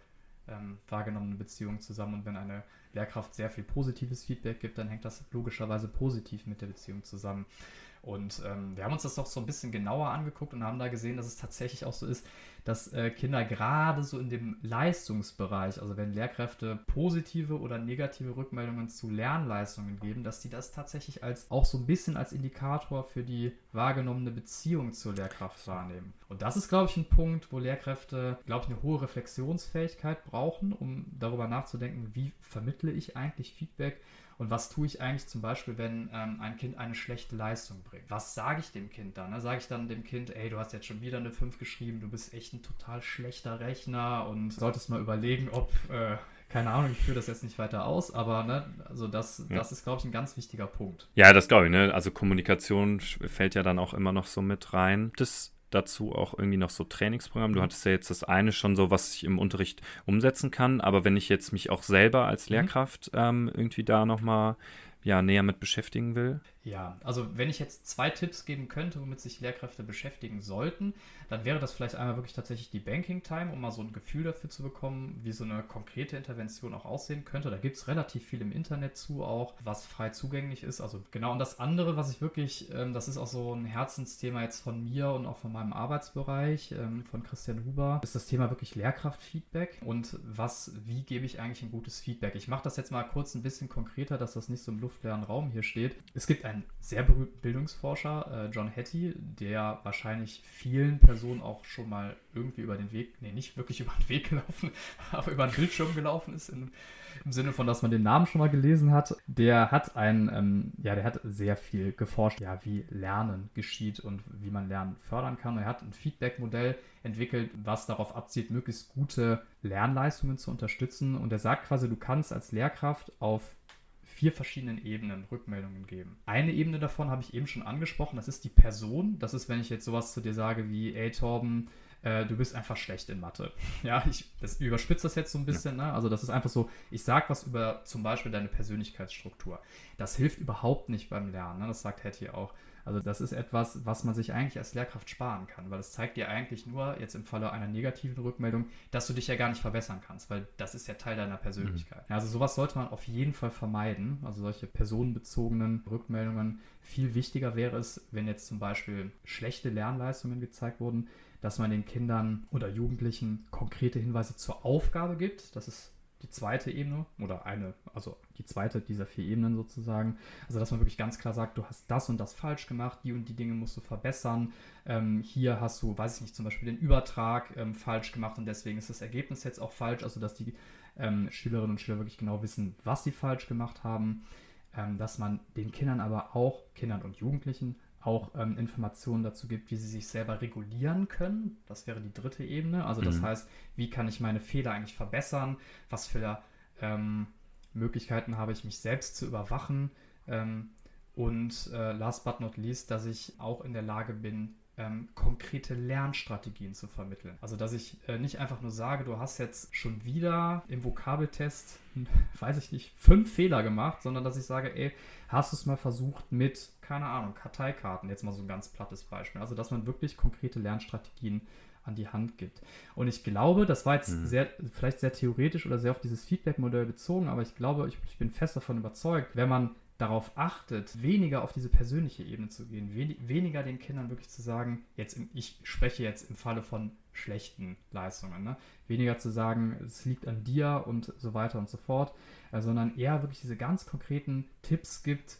[SPEAKER 3] ähm, wahrgenommenen Beziehung zusammen. Und wenn eine Lehrkraft sehr viel positives Feedback gibt, dann hängt das logischerweise positiv mit der Beziehung zusammen. Und ähm, wir haben uns das doch so ein bisschen genauer angeguckt und haben da gesehen, dass es tatsächlich auch so ist, dass äh, Kinder gerade so in dem Leistungsbereich, also wenn Lehrkräfte positive oder negative Rückmeldungen zu Lernleistungen geben, dass die das tatsächlich als auch so ein bisschen als Indikator für die wahrgenommene Beziehung zur Lehrkraft wahrnehmen. Und das ist, glaube ich, ein Punkt, wo Lehrkräfte, glaube ich, eine hohe Reflexionsfähigkeit brauchen, um darüber nachzudenken, wie vermittle ich eigentlich Feedback und was tue ich eigentlich zum Beispiel, wenn ähm, ein Kind eine schlechte Leistung bringt? Was sage ich dem Kind dann? Ne? Sage ich dann dem Kind, ey, du hast jetzt schon wieder eine 5 geschrieben, du bist echt ein total schlechter Rechner und solltest mal überlegen, ob, äh, keine Ahnung, ich führe das jetzt nicht weiter aus, aber ne, also das, ja. das ist, glaube ich, ein ganz wichtiger Punkt.
[SPEAKER 2] Ja, das glaube ich, ne? Also Kommunikation fällt ja dann auch immer noch so mit rein. Das dazu auch irgendwie noch so Trainingsprogramm? Du mhm. hattest ja jetzt das eine schon so, was ich im Unterricht umsetzen kann, aber wenn ich jetzt mich auch selber als mhm. Lehrkraft ähm, irgendwie da nochmal ja, näher mit beschäftigen will?
[SPEAKER 3] Ja, also wenn ich jetzt zwei Tipps geben könnte, womit sich Lehrkräfte beschäftigen sollten, dann wäre das vielleicht einmal wirklich tatsächlich die Banking Time, um mal so ein Gefühl dafür zu bekommen, wie so eine konkrete Intervention auch aussehen könnte. Da gibt es relativ viel im Internet zu auch, was frei zugänglich ist. Also genau, und das andere, was ich wirklich, ähm, das ist auch so ein Herzensthema jetzt von mir und auch von meinem Arbeitsbereich, ähm, von Christian Huber, ist das Thema wirklich Lehrkraftfeedback und was, wie gebe ich eigentlich ein gutes Feedback? Ich mache das jetzt mal kurz ein bisschen konkreter, dass das nicht so im luftleeren Raum hier steht. Es gibt einen sehr berühmten Bildungsforscher, äh, John Hattie, der wahrscheinlich vielen Personen auch schon mal irgendwie über den Weg, nee, nicht wirklich über den Weg gelaufen, aber über den Bildschirm gelaufen ist, in, im Sinne von, dass man den Namen schon mal gelesen hat. Der hat ein, ähm, ja, der hat sehr viel geforscht, ja, wie Lernen geschieht und wie man Lernen fördern kann. er hat ein Feedback-Modell entwickelt, was darauf abzielt, möglichst gute Lernleistungen zu unterstützen. Und er sagt quasi, du kannst als Lehrkraft auf vier verschiedenen Ebenen Rückmeldungen geben. Eine Ebene davon habe ich eben schon angesprochen, das ist die Person. Das ist, wenn ich jetzt sowas zu dir sage wie, ey Torben, äh, du bist einfach schlecht in Mathe. Ja, ich das überspitze das jetzt so ein bisschen. Ne? Also das ist einfach so, ich sage was über zum Beispiel deine Persönlichkeitsstruktur. Das hilft überhaupt nicht beim Lernen. Ne? Das sagt Hattie auch. Also das ist etwas, was man sich eigentlich als Lehrkraft sparen kann, weil es zeigt dir eigentlich nur, jetzt im Falle einer negativen Rückmeldung, dass du dich ja gar nicht verbessern kannst, weil das ist ja Teil deiner Persönlichkeit. Mhm. Also sowas sollte man auf jeden Fall vermeiden, also solche personenbezogenen Rückmeldungen. Viel wichtiger wäre es, wenn jetzt zum Beispiel schlechte Lernleistungen gezeigt wurden, dass man den Kindern oder Jugendlichen konkrete Hinweise zur Aufgabe gibt. Das ist die zweite Ebene oder eine, also die zweite dieser vier Ebenen sozusagen. Also dass man wirklich ganz klar sagt, du hast das und das falsch gemacht, die und die Dinge musst du verbessern. Ähm, hier hast du, weiß ich nicht, zum Beispiel den Übertrag ähm, falsch gemacht und deswegen ist das Ergebnis jetzt auch falsch. Also dass die ähm, Schülerinnen und Schüler wirklich genau wissen, was sie falsch gemacht haben. Ähm, dass man den Kindern aber auch, Kindern und Jugendlichen, auch ähm, Informationen dazu gibt, wie sie sich selber regulieren können. Das wäre die dritte Ebene. Also das mhm. heißt, wie kann ich meine Fehler eigentlich verbessern? Was für ähm, Möglichkeiten habe ich, mich selbst zu überwachen? Ähm, und äh, last but not least, dass ich auch in der Lage bin, ähm, konkrete Lernstrategien zu vermitteln. Also, dass ich äh, nicht einfach nur sage, du hast jetzt schon wieder im Vokabeltest, weiß ich nicht, fünf Fehler gemacht, sondern dass ich sage, ey, hast du es mal versucht mit, keine Ahnung, Karteikarten, jetzt mal so ein ganz plattes Beispiel. Also, dass man wirklich konkrete Lernstrategien an die Hand gibt. Und ich glaube, das war jetzt mhm. sehr, vielleicht sehr theoretisch oder sehr auf dieses Feedback-Modell bezogen, aber ich glaube, ich, ich bin fest davon überzeugt, wenn man darauf achtet, weniger auf diese persönliche Ebene zu gehen, wen weniger den Kindern wirklich zu sagen, jetzt im, ich spreche jetzt im Falle von schlechten Leistungen, ne? weniger zu sagen, es liegt an dir und so weiter und so fort, äh, sondern eher wirklich diese ganz konkreten Tipps gibt,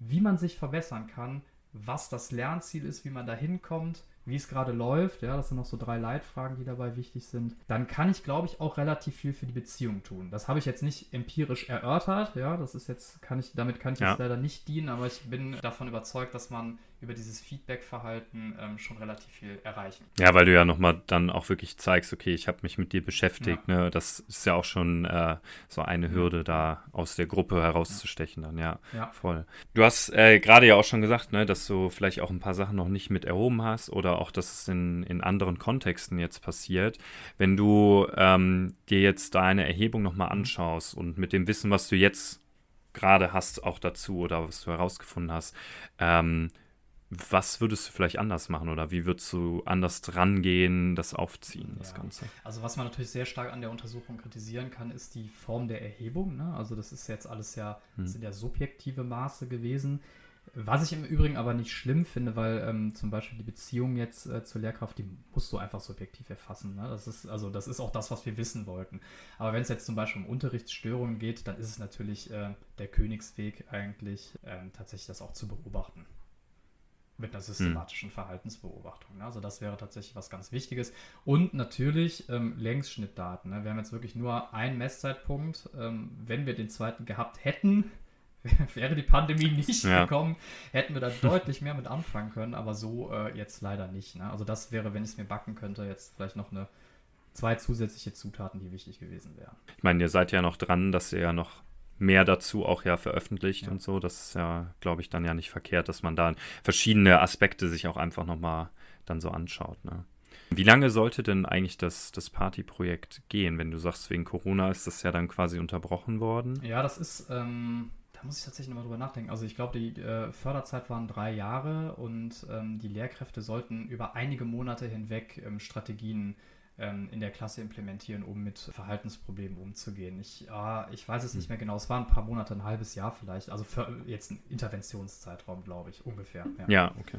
[SPEAKER 3] wie man sich verbessern kann, was das Lernziel ist, wie man da hinkommt, wie es gerade läuft, ja, das sind noch so drei Leitfragen, die dabei wichtig sind, dann kann ich, glaube ich, auch relativ viel für die Beziehung tun. Das habe ich jetzt nicht empirisch erörtert, ja, das ist jetzt, kann ich, damit kann ich ja. jetzt leider nicht dienen, aber ich bin davon überzeugt, dass man über dieses Feedback-Verhalten ähm, schon relativ viel erreichen.
[SPEAKER 2] Ja, weil du ja nochmal dann auch wirklich zeigst, okay, ich habe mich mit dir beschäftigt. Ja. Ne? Das ist ja auch schon äh, so eine Hürde, da aus der Gruppe herauszustechen dann, ja, ja. voll. Du hast äh, gerade ja auch schon gesagt, ne, dass du vielleicht auch ein paar Sachen noch nicht mit erhoben hast oder auch, dass es in, in anderen Kontexten jetzt passiert. Wenn du ähm, dir jetzt deine Erhebung nochmal mhm. anschaust und mit dem Wissen, was du jetzt gerade hast, auch dazu oder was du herausgefunden hast, ähm, was würdest du vielleicht anders machen oder wie würdest du anders dran gehen, das aufziehen, das ja. Ganze?
[SPEAKER 3] Also was man natürlich sehr stark an der Untersuchung kritisieren kann, ist die Form der Erhebung. Ne? Also das ist jetzt alles ja, hm. sind ja subjektive Maße gewesen. Was ich im Übrigen aber nicht schlimm finde, weil ähm, zum Beispiel die Beziehung jetzt äh, zur Lehrkraft, die musst du einfach subjektiv erfassen. Ne? Das ist, also das ist auch das, was wir wissen wollten. Aber wenn es jetzt zum Beispiel um Unterrichtsstörungen geht, dann ist es natürlich äh, der Königsweg eigentlich ähm, tatsächlich das auch zu beobachten mit einer hm. systematischen. Verhaltensbeobachtung. Ne? Also das wäre tatsächlich was ganz Wichtiges. Und natürlich ähm, Längsschnittdaten. Ne? Wir haben jetzt wirklich nur einen Messzeitpunkt. Ähm, wenn wir den zweiten gehabt hätten, wäre die Pandemie nicht ja. gekommen, hätten wir da deutlich mehr mit anfangen können, aber so äh, jetzt leider nicht. Ne? Also das wäre, wenn ich es mir backen könnte, jetzt vielleicht noch eine zwei zusätzliche Zutaten, die wichtig gewesen wären.
[SPEAKER 2] Ich meine, ihr seid ja noch dran, dass ihr ja noch mehr dazu auch ja veröffentlicht ja. und so. Das ist ja, glaube ich, dann ja nicht verkehrt, dass man da verschiedene Aspekte sich auch einfach nochmal dann so anschaut. Ne? Wie lange sollte denn eigentlich das, das Partyprojekt gehen? Wenn du sagst, wegen Corona ist das ja dann quasi unterbrochen worden.
[SPEAKER 3] Ja, das ist, ähm, da muss ich tatsächlich nochmal drüber nachdenken. Also ich glaube, die äh, Förderzeit waren drei Jahre und ähm, die Lehrkräfte sollten über einige Monate hinweg ähm, Strategien ähm, in der Klasse implementieren, um mit Verhaltensproblemen umzugehen. Ich, ah, ich weiß es nicht hm. mehr genau, es waren ein paar Monate, ein halbes Jahr vielleicht, also für jetzt ein Interventionszeitraum, glaube ich, ungefähr.
[SPEAKER 2] Ja, ja okay.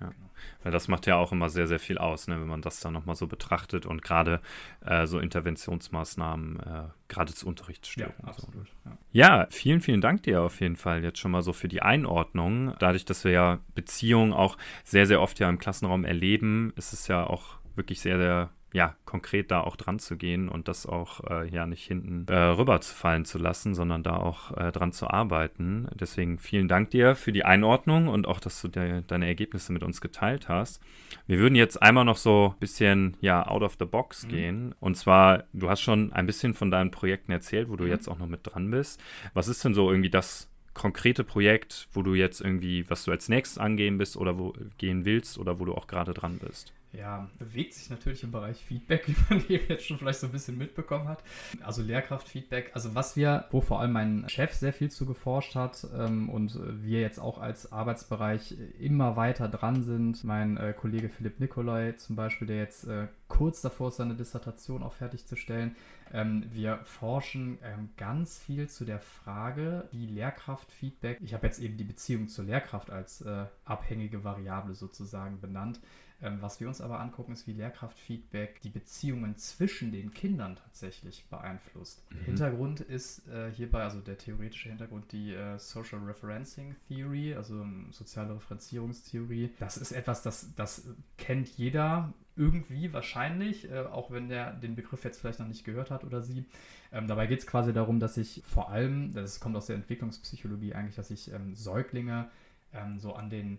[SPEAKER 2] Ja. Genau. Weil das macht ja auch immer sehr, sehr viel aus, ne, wenn man das dann nochmal so betrachtet und gerade äh, so Interventionsmaßnahmen, äh, gerade zu Unterrichtsstörungen. Ja, absolut. So. Ja. ja, vielen, vielen Dank dir auf jeden Fall jetzt schon mal so für die Einordnung. Dadurch, dass wir ja Beziehungen auch sehr, sehr oft ja im Klassenraum erleben, ist es ja auch wirklich sehr, sehr ja, konkret da auch dran zu gehen und das auch äh, ja nicht hinten äh, rüber zu fallen zu lassen, sondern da auch äh, dran zu arbeiten. Deswegen vielen Dank dir für die Einordnung und auch, dass du de deine Ergebnisse mit uns geteilt hast. Wir würden jetzt einmal noch so ein bisschen ja out of the box mhm. gehen. Und zwar, du hast schon ein bisschen von deinen Projekten erzählt, wo du mhm. jetzt auch noch mit dran bist. Was ist denn so irgendwie das konkrete Projekt, wo du jetzt irgendwie, was du als nächstes angehen bist oder wo gehen willst oder wo du auch gerade dran bist?
[SPEAKER 3] Ja, bewegt sich natürlich im Bereich Feedback, wie man eben jetzt schon vielleicht so ein bisschen mitbekommen hat. Also Lehrkraftfeedback, also was wir, wo vor allem mein Chef sehr viel zu geforscht hat ähm, und wir jetzt auch als Arbeitsbereich immer weiter dran sind. Mein äh, Kollege Philipp Nikolai zum Beispiel, der jetzt äh, kurz davor ist, seine Dissertation auch fertigzustellen. Ähm, wir forschen ähm, ganz viel zu der Frage, wie Lehrkraftfeedback, ich habe jetzt eben die Beziehung zur Lehrkraft als äh, abhängige Variable sozusagen benannt, was wir uns aber angucken, ist, wie Lehrkraftfeedback die Beziehungen zwischen den Kindern tatsächlich beeinflusst. Mhm. Hintergrund ist äh, hierbei, also der theoretische Hintergrund, die äh, Social Referencing Theory, also ähm, soziale Referenzierungstheorie. Das ist etwas, das, das kennt jeder irgendwie wahrscheinlich, äh, auch wenn der den Begriff jetzt vielleicht noch nicht gehört hat oder sie. Ähm, dabei geht es quasi darum, dass ich vor allem, das kommt aus der Entwicklungspsychologie eigentlich, dass ich ähm, Säuglinge ähm, so an den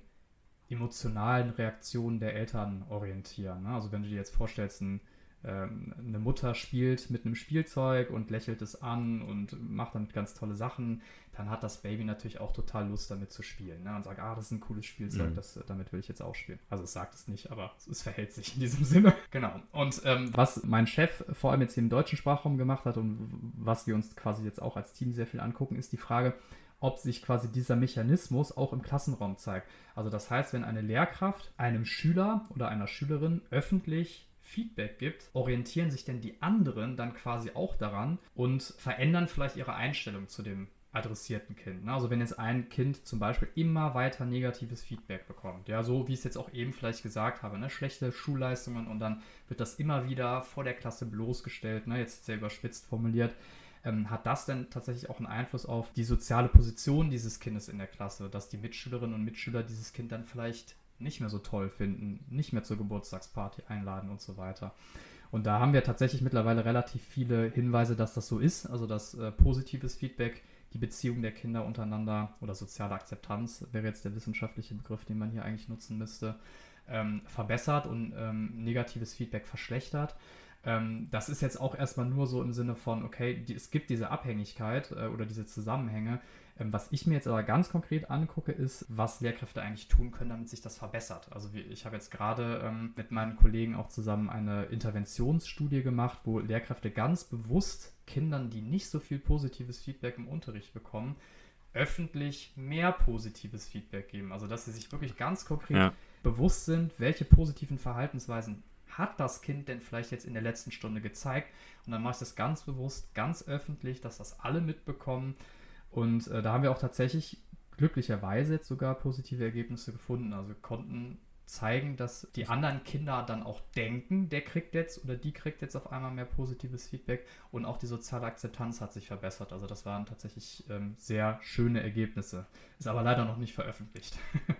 [SPEAKER 3] emotionalen Reaktionen der Eltern orientieren. Ne? Also wenn du dir jetzt vorstellst, ein, ähm, eine Mutter spielt mit einem Spielzeug und lächelt es an und macht damit ganz tolle Sachen, dann hat das Baby natürlich auch total Lust damit zu spielen. Ne? Und sagt, ah, das ist ein cooles Spielzeug, mhm. das, damit will ich jetzt auch spielen. Also es sagt es nicht, aber es verhält sich in diesem Sinne. Genau. Und ähm, was mein Chef vor allem jetzt hier im deutschen Sprachraum gemacht hat und was wir uns quasi jetzt auch als Team sehr viel angucken, ist die Frage, ob sich quasi dieser Mechanismus auch im Klassenraum zeigt. Also das heißt, wenn eine Lehrkraft einem Schüler oder einer Schülerin öffentlich Feedback gibt, orientieren sich denn die anderen dann quasi auch daran und verändern vielleicht ihre Einstellung zu dem adressierten Kind. Ne? Also wenn jetzt ein Kind zum Beispiel immer weiter negatives Feedback bekommt, ja, so wie ich es jetzt auch eben vielleicht gesagt habe, ne? schlechte Schulleistungen und dann wird das immer wieder vor der Klasse bloßgestellt, ne? jetzt sehr überspitzt formuliert, ähm, hat das denn tatsächlich auch einen Einfluss auf die soziale Position dieses Kindes in der Klasse, dass die Mitschülerinnen und Mitschüler dieses Kind dann vielleicht nicht mehr so toll finden, nicht mehr zur Geburtstagsparty einladen und so weiter. Und da haben wir tatsächlich mittlerweile relativ viele Hinweise, dass das so ist, also dass äh, positives Feedback die Beziehung der Kinder untereinander oder soziale Akzeptanz wäre jetzt der wissenschaftliche Begriff, den man hier eigentlich nutzen müsste, ähm, verbessert und ähm, negatives Feedback verschlechtert. Ähm, das ist jetzt auch erstmal nur so im Sinne von, okay, die, es gibt diese Abhängigkeit äh, oder diese Zusammenhänge. Ähm, was ich mir jetzt aber ganz konkret angucke, ist, was Lehrkräfte eigentlich tun können, damit sich das verbessert. Also wie, ich habe jetzt gerade ähm, mit meinen Kollegen auch zusammen eine Interventionsstudie gemacht, wo Lehrkräfte ganz bewusst Kindern, die nicht so viel positives Feedback im Unterricht bekommen, öffentlich mehr positives Feedback geben. Also dass sie sich wirklich ganz konkret ja. Bewusst sind, welche positiven Verhaltensweisen hat das Kind denn vielleicht jetzt in der letzten Stunde gezeigt? Und dann mache ich das ganz bewusst, ganz öffentlich, dass das alle mitbekommen. Und äh, da haben wir auch tatsächlich glücklicherweise jetzt sogar positive Ergebnisse gefunden. Also konnten zeigen, dass die anderen Kinder dann auch denken, der kriegt jetzt oder die kriegt jetzt auf einmal mehr positives Feedback und auch die soziale Akzeptanz hat sich verbessert. Also das waren tatsächlich ähm, sehr schöne Ergebnisse. Ist aber leider noch nicht veröffentlicht.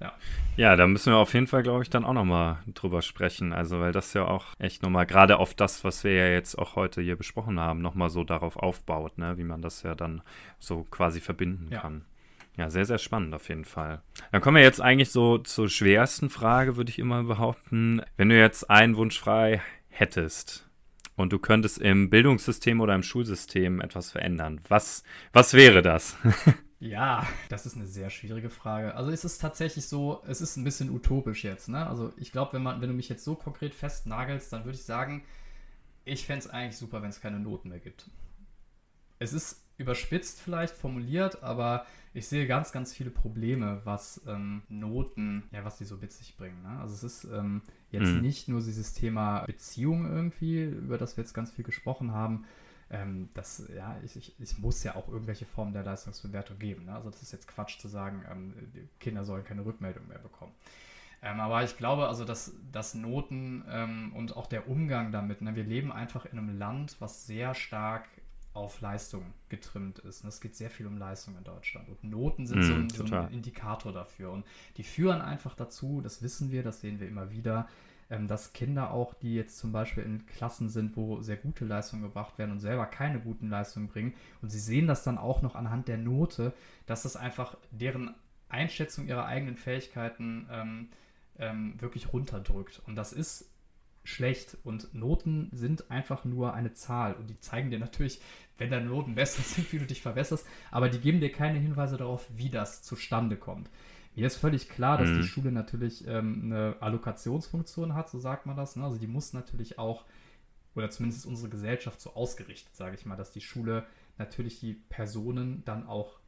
[SPEAKER 2] Ja. ja, da müssen wir auf jeden Fall, glaube ich, dann auch nochmal drüber sprechen. Also, weil das ja auch echt nochmal, gerade auf das, was wir ja jetzt auch heute hier besprochen haben, nochmal so darauf aufbaut, ne? wie man das ja dann so quasi verbinden ja. kann. Ja, sehr, sehr spannend auf jeden Fall. Dann kommen wir jetzt eigentlich so zur schwersten Frage, würde ich immer behaupten. Wenn du jetzt einen Wunsch frei hättest und du könntest im Bildungssystem oder im Schulsystem etwas verändern, was, was wäre das?
[SPEAKER 3] Ja, das ist eine sehr schwierige Frage. Also ist es tatsächlich so, es ist ein bisschen utopisch jetzt, ne? Also ich glaube, wenn man, wenn du mich jetzt so konkret festnagelst, dann würde ich sagen, ich fände es eigentlich super, wenn es keine Noten mehr gibt. Es ist überspitzt vielleicht formuliert, aber ich sehe ganz, ganz viele Probleme, was ähm, Noten, ja, was die so mit sich bringen. Ne? Also es ist ähm, jetzt mhm. nicht nur dieses Thema Beziehung irgendwie, über das wir jetzt ganz viel gesprochen haben, ähm, das, ja, ich, ich, es muss ja auch irgendwelche Formen der Leistungsbewertung geben. Ne? Also das ist jetzt Quatsch zu sagen, ähm, Kinder sollen keine Rückmeldung mehr bekommen. Ähm, aber ich glaube also, dass, dass Noten ähm, und auch der Umgang damit, ne? wir leben einfach in einem Land, was sehr stark auf Leistung getrimmt ist. Und es geht sehr viel um Leistung in Deutschland. Und Noten sind mm, so, ein, so, ein, Indikator dafür. Und die führen einfach dazu, das wissen wir, das sehen wir immer wieder, ähm, dass Kinder auch, die jetzt zum Beispiel in Klassen sind, wo sehr gute Leistungen gebracht werden und selber keine guten Leistungen bringen, und sie sehen das dann auch noch anhand der Note, dass das einfach deren Einschätzung ihrer eigenen Fähigkeiten ähm, ähm, wirklich runterdrückt. Und das ist schlecht. Und Noten sind einfach nur eine Zahl. Und die zeigen dir natürlich, wenn deine Noten besser sind, wie du dich verbesserst, aber die geben dir keine Hinweise darauf, wie das zustande kommt. Mir ist völlig klar, dass mhm. die Schule natürlich ähm, eine Allokationsfunktion hat, so sagt man das. Ne? Also die muss natürlich auch, oder zumindest ist unsere Gesellschaft so ausgerichtet, sage ich mal, dass die Schule natürlich die Personen dann auch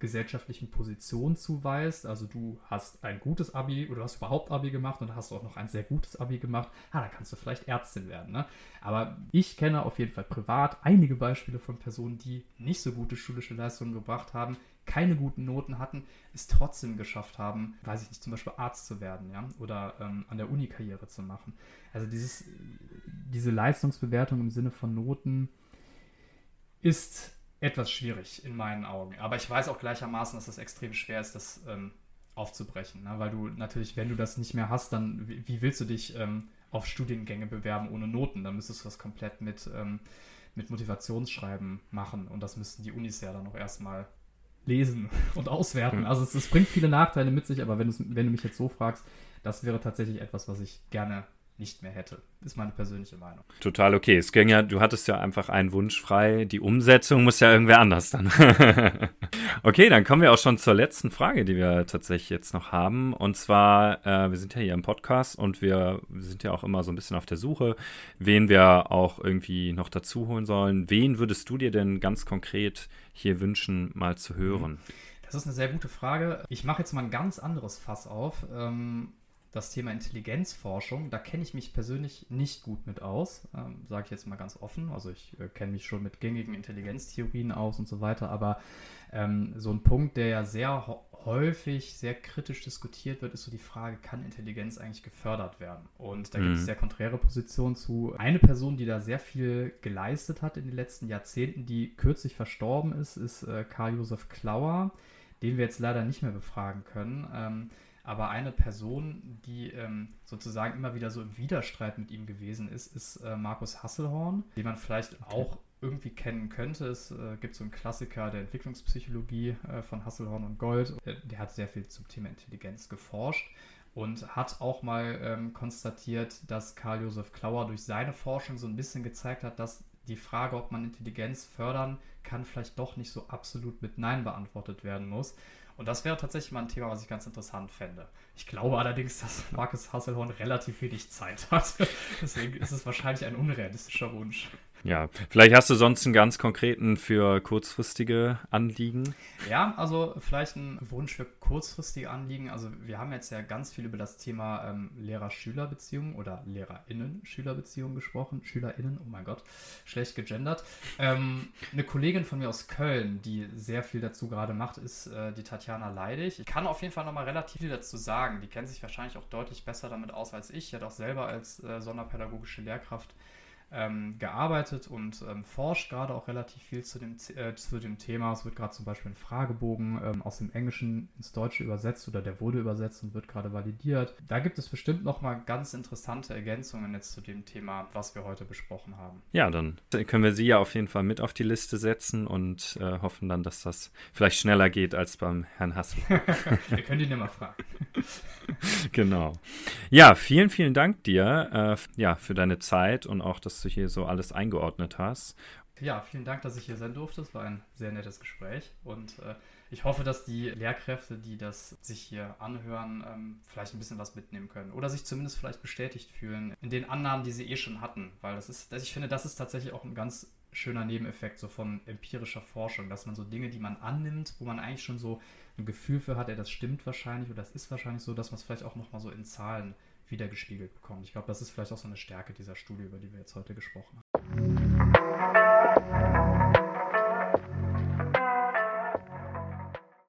[SPEAKER 3] gesellschaftlichen Positionen zuweist. Also du hast ein gutes Abi oder du hast überhaupt Abi gemacht und hast auch noch ein sehr gutes Abi gemacht. Ah, da kannst du vielleicht Ärztin werden. Ne? Aber ich kenne auf jeden Fall privat einige Beispiele von Personen, die nicht so gute schulische Leistungen gebracht haben, keine guten Noten hatten, es trotzdem geschafft haben, weiß ich nicht, zum Beispiel Arzt zu werden, ja, oder ähm, an der Uni Karriere zu machen. Also dieses, diese Leistungsbewertung im Sinne von Noten ist etwas schwierig in meinen Augen. Aber ich weiß auch gleichermaßen, dass es extrem schwer ist, das ähm, aufzubrechen, ne? weil du natürlich, wenn du das nicht mehr hast, dann wie, wie willst du dich ähm, auf Studiengänge bewerben ohne Noten? Dann müsstest du das komplett mit, ähm, mit Motivationsschreiben machen und das müssten die Unis ja dann auch erstmal lesen und auswerten. Also es, es, bringt viele Nachteile mit sich, aber wenn, wenn du mich jetzt so fragst, das wäre tatsächlich etwas, was ich gerne nicht mehr hätte. Ist meine persönliche Meinung.
[SPEAKER 2] Total okay. Es ging ja, du hattest ja einfach einen Wunsch frei. Die Umsetzung muss ja irgendwer anders dann. okay, dann kommen wir auch schon zur letzten Frage, die wir tatsächlich jetzt noch haben. Und zwar, äh, wir sind ja hier im Podcast und wir sind ja auch immer so ein bisschen auf der Suche, wen wir auch irgendwie noch dazu holen sollen. Wen würdest du dir denn ganz konkret hier wünschen, mal zu hören?
[SPEAKER 3] Das ist eine sehr gute Frage. Ich mache jetzt mal ein ganz anderes Fass auf. Ähm, das Thema Intelligenzforschung, da kenne ich mich persönlich nicht gut mit aus, ähm, sage ich jetzt mal ganz offen. Also ich äh, kenne mich schon mit gängigen Intelligenztheorien aus und so weiter, aber ähm, so ein Punkt, der ja sehr häufig, sehr kritisch diskutiert wird, ist so die Frage, kann Intelligenz eigentlich gefördert werden? Und da mhm. gibt es sehr konträre Positionen zu. Eine Person, die da sehr viel geleistet hat in den letzten Jahrzehnten, die kürzlich verstorben ist, ist äh, Karl Josef Klauer, den wir jetzt leider nicht mehr befragen können. Ähm, aber eine Person, die ähm, sozusagen immer wieder so im Widerstreit mit ihm gewesen ist, ist äh, Markus Hasselhorn, den man vielleicht okay. auch irgendwie kennen könnte. Es äh, gibt so einen Klassiker der Entwicklungspsychologie äh, von Hasselhorn und Gold. Äh, der hat sehr viel zum Thema Intelligenz geforscht und hat auch mal ähm, konstatiert, dass Karl Josef Klauer durch seine Forschung so ein bisschen gezeigt hat, dass die Frage, ob man Intelligenz fördern kann, vielleicht doch nicht so absolut mit Nein beantwortet werden muss. Und das wäre tatsächlich mal ein Thema, was ich ganz interessant fände. Ich glaube allerdings, dass Markus Hasselhorn relativ wenig Zeit hat. Deswegen ist es wahrscheinlich ein unrealistischer Wunsch.
[SPEAKER 2] Ja, vielleicht hast du sonst einen ganz konkreten für kurzfristige Anliegen.
[SPEAKER 3] Ja, also vielleicht ein Wunsch für kurzfristige Anliegen. Also wir haben jetzt ja ganz viel über das Thema ähm, Lehrer-Schüler-Beziehungen oder LehrerInnen-Schüler-Beziehungen gesprochen. SchülerInnen, oh mein Gott, schlecht gegendert. Ähm, eine Kollegin von mir aus Köln, die sehr viel dazu gerade macht, ist äh, die Tatjana Leidig. Ich kann auf jeden Fall nochmal relativ viel dazu sagen. Die kennt sich wahrscheinlich auch deutlich besser damit aus als ich. Die hat auch selber als äh, sonderpädagogische Lehrkraft ähm, gearbeitet und ähm, forscht gerade auch relativ viel zu dem, äh, zu dem Thema. Es wird gerade zum Beispiel ein Fragebogen ähm, aus dem Englischen ins Deutsche übersetzt oder der wurde übersetzt und wird gerade validiert. Da gibt es bestimmt nochmal ganz interessante Ergänzungen jetzt zu dem Thema, was wir heute besprochen haben.
[SPEAKER 2] Ja, dann können wir sie ja auf jeden Fall mit auf die Liste setzen und äh, hoffen dann, dass das vielleicht schneller geht als beim Herrn Hassel.
[SPEAKER 3] wir können ihn ja mal fragen.
[SPEAKER 2] genau. Ja, vielen, vielen Dank dir äh, ja, für deine Zeit und auch, dass du hier so alles eingeordnet hast.
[SPEAKER 3] Ja, vielen Dank, dass ich hier sein durfte. Es war ein sehr nettes Gespräch und äh, ich hoffe, dass die Lehrkräfte, die das sich hier anhören, ähm, vielleicht ein bisschen was mitnehmen können oder sich zumindest vielleicht bestätigt fühlen in den Annahmen, die sie eh schon hatten, weil das ist, ich finde, das ist tatsächlich auch ein ganz schöner Nebeneffekt so von empirischer Forschung, dass man so Dinge, die man annimmt, wo man eigentlich schon so ein Gefühl für hat, ja, das stimmt wahrscheinlich oder das ist wahrscheinlich so, dass man es vielleicht auch nochmal so in Zahlen wiedergespiegelt bekommen. Ich glaube, das ist vielleicht auch so eine Stärke dieser Studie, über die wir jetzt heute gesprochen haben.